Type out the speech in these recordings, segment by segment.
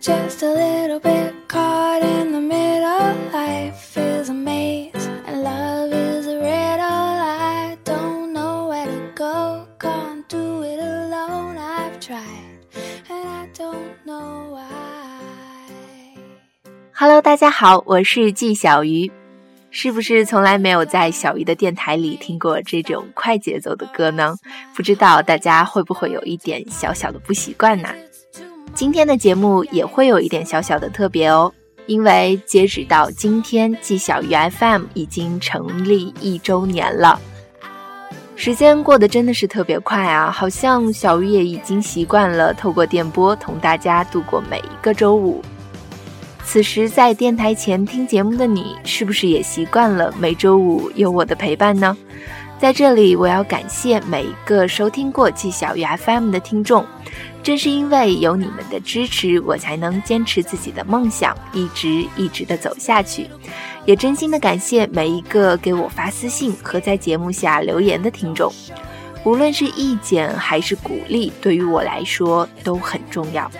just a little bit caught in the middle. Life is a maze and love is a riddle. I don't know where to go, can't do it alone. I've tried and I don't know why. Hello，大家好，我是纪小鱼。是不是从来没有在小鱼的电台里听过这种快节奏的歌呢？不知道大家会不会有一点小小的不习惯呢？今天的节目也会有一点小小的特别哦，因为截止到今天，季小鱼 FM 已经成立一周年了。时间过得真的是特别快啊，好像小鱼也已经习惯了透过电波同大家度过每一个周五。此时在电台前听节目的你，是不是也习惯了每周五有我的陪伴呢？在这里，我要感谢每一个收听过季小鱼 FM 的听众，正是因为有你们的支持，我才能坚持自己的梦想，一直一直的走下去。也真心的感谢每一个给我发私信和在节目下留言的听众，无论是意见还是鼓励，对于我来说都很重要。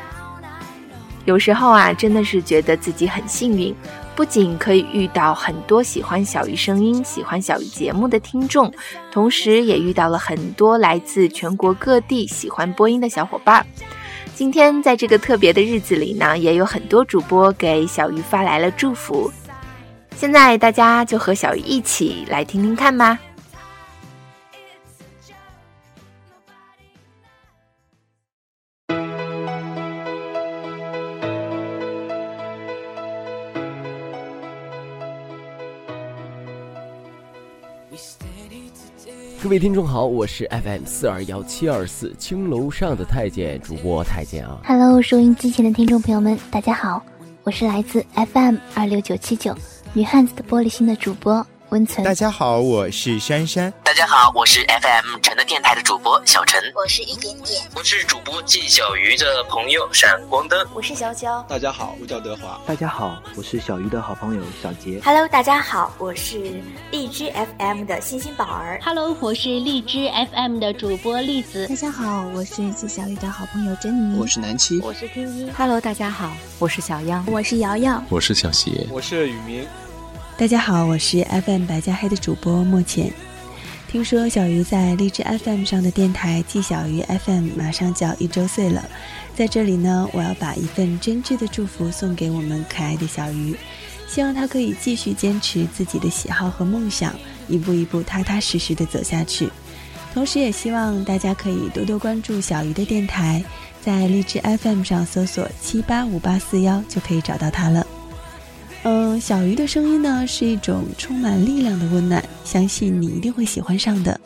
有时候啊，真的是觉得自己很幸运，不仅可以遇到很多喜欢小鱼声音、喜欢小鱼节目的听众，同时也遇到了很多来自全国各地喜欢播音的小伙伴。今天在这个特别的日子里呢，也有很多主播给小鱼发来了祝福。现在大家就和小鱼一起来听听看吧。各位听众好，我是 FM 四二幺七二四青楼上的太监主播太监啊。Hello，收音机前的听众朋友们，大家好，我是来自 FM 二六九七九女汉子的玻璃心的主播温存。大家好，我是珊珊。大家好，我是 FM 陈的电台的主播小陈，我是一点点，我是主播季小鱼的朋友闪光灯，我是潇潇。大家好，我叫德华。大家好，我是小鱼的好朋友小杰。Hello，大家好，我是荔枝 FM 的星星宝儿。Hello，我是荔枝 FM 的主播栗子。大家好，我是季小鱼的好朋友珍妮。我是南七，我是听一。Hello，大家好，我是小央，我是瑶瑶，我是小邪，我是雨明。大家好，我是 FM 白加黑的主播莫浅。听说小鱼在荔枝 FM 上的电台季小鱼 FM 马上就要一周岁了，在这里呢，我要把一份真挚的祝福送给我们可爱的小鱼，希望他可以继续坚持自己的喜好和梦想，一步一步踏踏实实的走下去。同时，也希望大家可以多多关注小鱼的电台，在荔枝 FM 上搜索七八五八四幺就可以找到它了。嗯，小鱼的声音呢是一种充满力量的温暖，相信你一定会喜欢上的。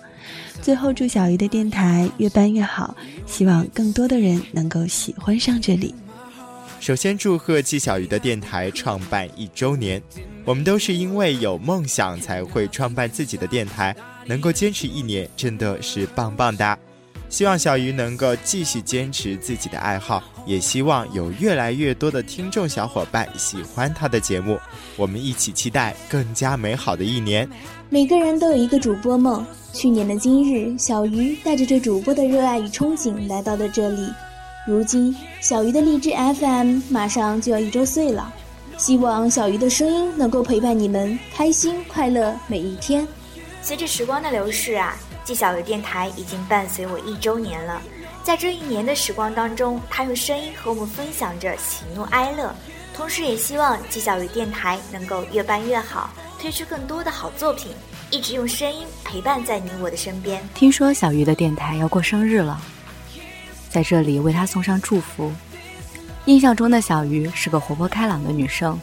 最后，祝小鱼的电台越办越好，希望更多的人能够喜欢上这里。首先，祝贺季小鱼的电台创办一周年。我们都是因为有梦想才会创办自己的电台，能够坚持一年，真的是棒棒哒！希望小鱼能够继续坚持自己的爱好，也希望有越来越多的听众小伙伴喜欢他的节目。我们一起期待更加美好的一年。每个人都有一个主播梦。去年的今日，小鱼带着对主播的热爱与憧憬来到了这里。如今，小鱼的荔枝 FM 马上就要一周岁了，希望小鱼的声音能够陪伴你们开心快乐每一天。随着时光的流逝啊。纪小鱼电台已经伴随我一周年了，在这一年的时光当中，他用声音和我们分享着喜怒哀乐，同时也希望纪小鱼电台能够越办越好，推出更多的好作品，一直用声音陪伴在你我的身边。听说小鱼的电台要过生日了，在这里为他送上祝福。印象中的小鱼是个活泼开朗的女生，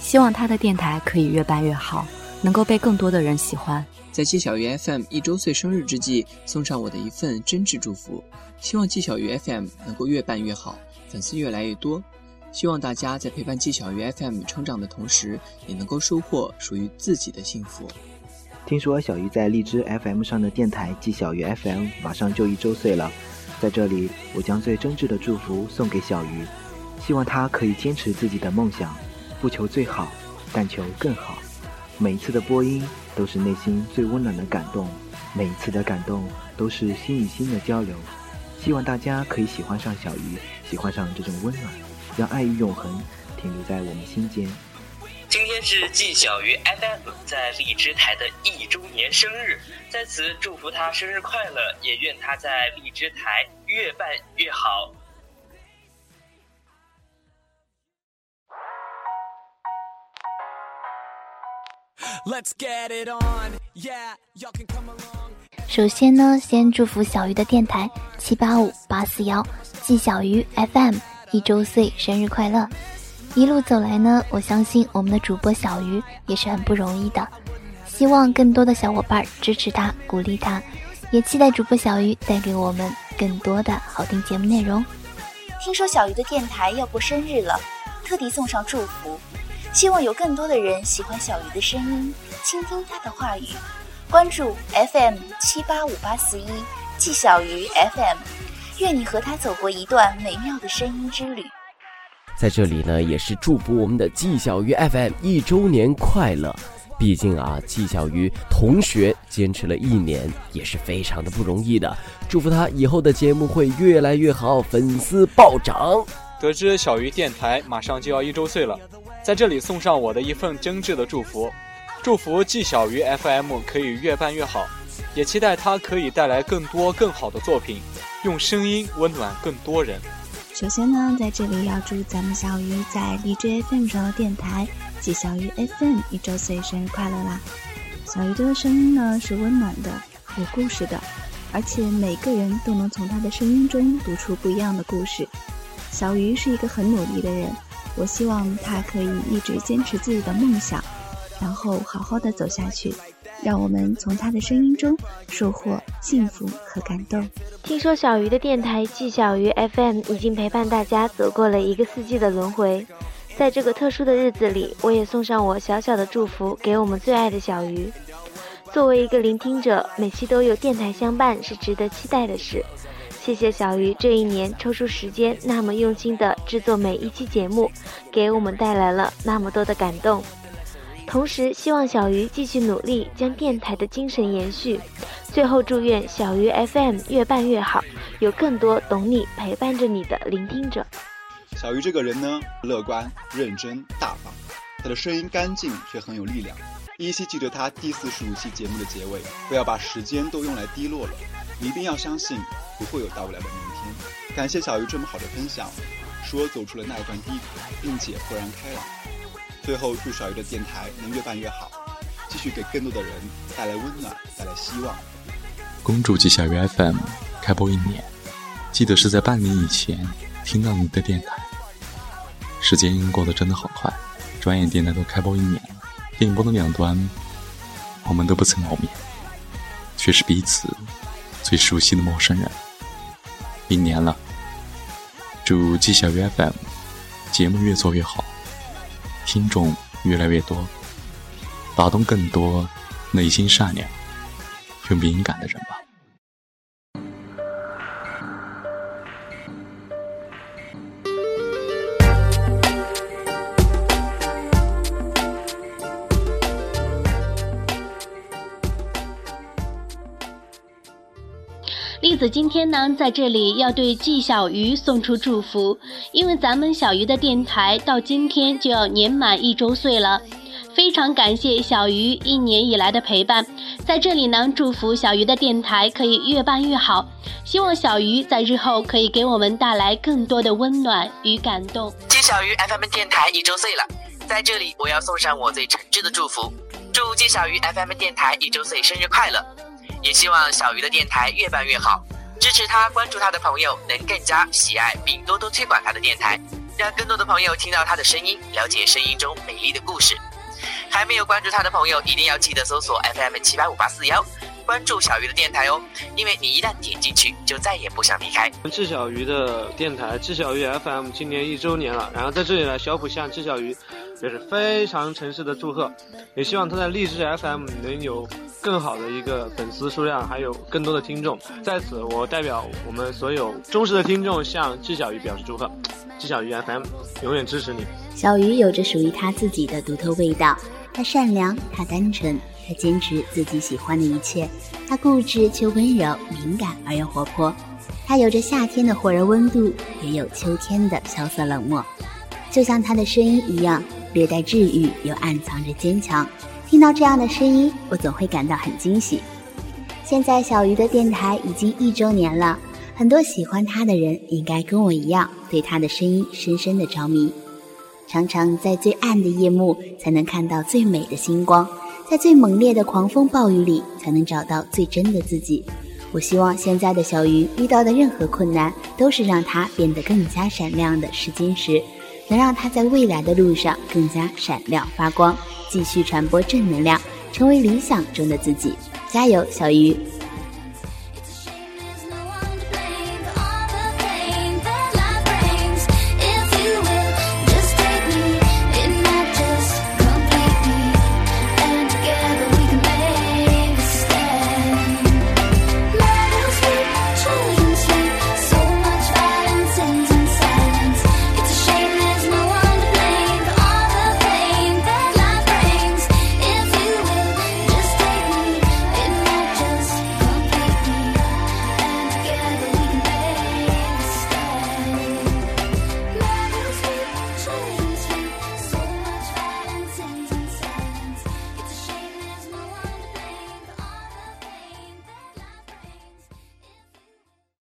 希望她的电台可以越办越好，能够被更多的人喜欢。在季小鱼 FM 一周岁生日之际，送上我的一份真挚祝福，希望季小鱼 FM 能够越办越好，粉丝越来越多。希望大家在陪伴季小鱼 FM 成长的同时，也能够收获属于自己的幸福。听说小鱼在荔枝 FM 上的电台季小鱼 FM 马上就一周岁了，在这里，我将最真挚的祝福送给小鱼，希望他可以坚持自己的梦想，不求最好，但求更好。每一次的播音都是内心最温暖的感动，每一次的感动都是心与心的交流。希望大家可以喜欢上小鱼，喜欢上这种温暖。让爱与永恒停留在我们心间。今天是季小鱼 FM 在荔枝台的一周年生日，在此祝福他生日快乐，也愿他在荔枝台越办越好。首先呢，先祝福小鱼的电台七八五八四幺季小鱼 FM 一周岁生日快乐！一路走来呢，我相信我们的主播小鱼也是很不容易的，希望更多的小伙伴支持他、鼓励他，也期待主播小鱼带给我们更多的好听节目内容。听说小鱼的电台要过生日了，特地送上祝福。希望有更多的人喜欢小鱼的声音，倾听他的话语，关注 FM 七八五八四一季小鱼 FM，愿你和他走过一段美妙的声音之旅。在这里呢，也是祝福我们的季小鱼 FM 一周年快乐。毕竟啊，季小鱼同学坚持了一年，也是非常的不容易的。祝福他以后的节目会越来越好，粉丝暴涨。得知小鱼电台马上就要一周岁了。在这里送上我的一份真挚的祝福，祝福季小鱼 FM 可以越办越好，也期待它可以带来更多更好的作品，用声音温暖更多人。首先呢，在这里要祝咱们小鱼在荔枝 FM 上的电台季小鱼 FM 一周岁生日快乐啦！小鱼的声音呢是温暖的，有故事的，而且每个人都能从他的声音中读出不一样的故事。小鱼是一个很努力的人。我希望他可以一直坚持自己的梦想，然后好好的走下去，让我们从他的声音中收获幸福和感动。听说小鱼的电台季小鱼 FM 已经陪伴大家走过了一个四季的轮回，在这个特殊的日子里，我也送上我小小的祝福给我们最爱的小鱼。作为一个聆听者，每期都有电台相伴是值得期待的事。谢谢小鱼这一年抽出时间那么用心的制作每一期节目，给我们带来了那么多的感动。同时，希望小鱼继续努力，将电台的精神延续。最后，祝愿小鱼 FM 越办越好，有更多懂你、陪伴着你的聆听者。小鱼这个人呢，乐观、认真、大方，他的声音干净却很有力量。依稀记得他第四十五期节目的结尾，不要把时间都用来低落了。一定要相信，不会有到不了的明天。感谢小鱼这么好的分享，使我走出了那一段低谷，并且豁然开朗。最后，祝小鱼的电台能越办越好，继续给更多的人带来温暖，带来希望。恭祝季小鱼 FM 开播一年，记得是在半年以前听到你的电台。时间过得真的好快，转眼电台都开播一年了。电波的两端，我们都不曾谋面，却是彼此。最熟悉的陌生人，一年了，祝季小鱼 FM 节目越做越好，听众越来越多，打动更多内心善良又敏感的人吧。子今天呢，在这里要对季小鱼送出祝福，因为咱们小鱼的电台到今天就要年满一周岁了，非常感谢小鱼一年以来的陪伴，在这里呢，祝福小鱼的电台可以越办越好，希望小鱼在日后可以给我们带来更多的温暖与感动。季小鱼 FM 电台一周岁了，在这里我要送上我最诚挚的祝福，祝季小鱼 FM 电台一周岁生日快乐。也希望小鱼的电台越办越好，支持他、关注他的朋友能更加喜爱并多多推广他的电台，让更多的朋友听到他的声音，了解声音中美丽的故事。还没有关注他的朋友，一定要记得搜索 FM 七八五八四幺，关注小鱼的电台哦，因为你一旦点进去，就再也不想离开。智小鱼的电台，智小鱼 FM 今年一周年了，然后在这里呢，小普向智小鱼表示非常诚挚的祝贺，也希望他在励志 FM 能有。更好的一个粉丝数量，还有更多的听众，在此我代表我们所有忠实的听众向季小鱼表示祝贺。季小鱼 FM 永远支持你。小鱼有着属于他自己的独特味道，他善良，他单纯，他坚持自己喜欢的一切，他固执却温柔、敏感而又活泼。他有着夏天的火热温度，也有秋天的萧瑟冷漠，就像他的声音一样，略带治愈又暗藏着坚强。听到这样的声音，我总会感到很惊喜。现在小鱼的电台已经一周年了，很多喜欢他的人应该跟我一样，对他的声音深深的着迷。常常在最暗的夜幕，才能看到最美的星光；在最猛烈的狂风暴雨里，才能找到最真的自己。我希望现在的小鱼遇到的任何困难，都是让它变得更加闪亮的试金石，能让它在未来的路上更加闪亮发光，继续传播正能量，成为理想中的自己。加油，小鱼！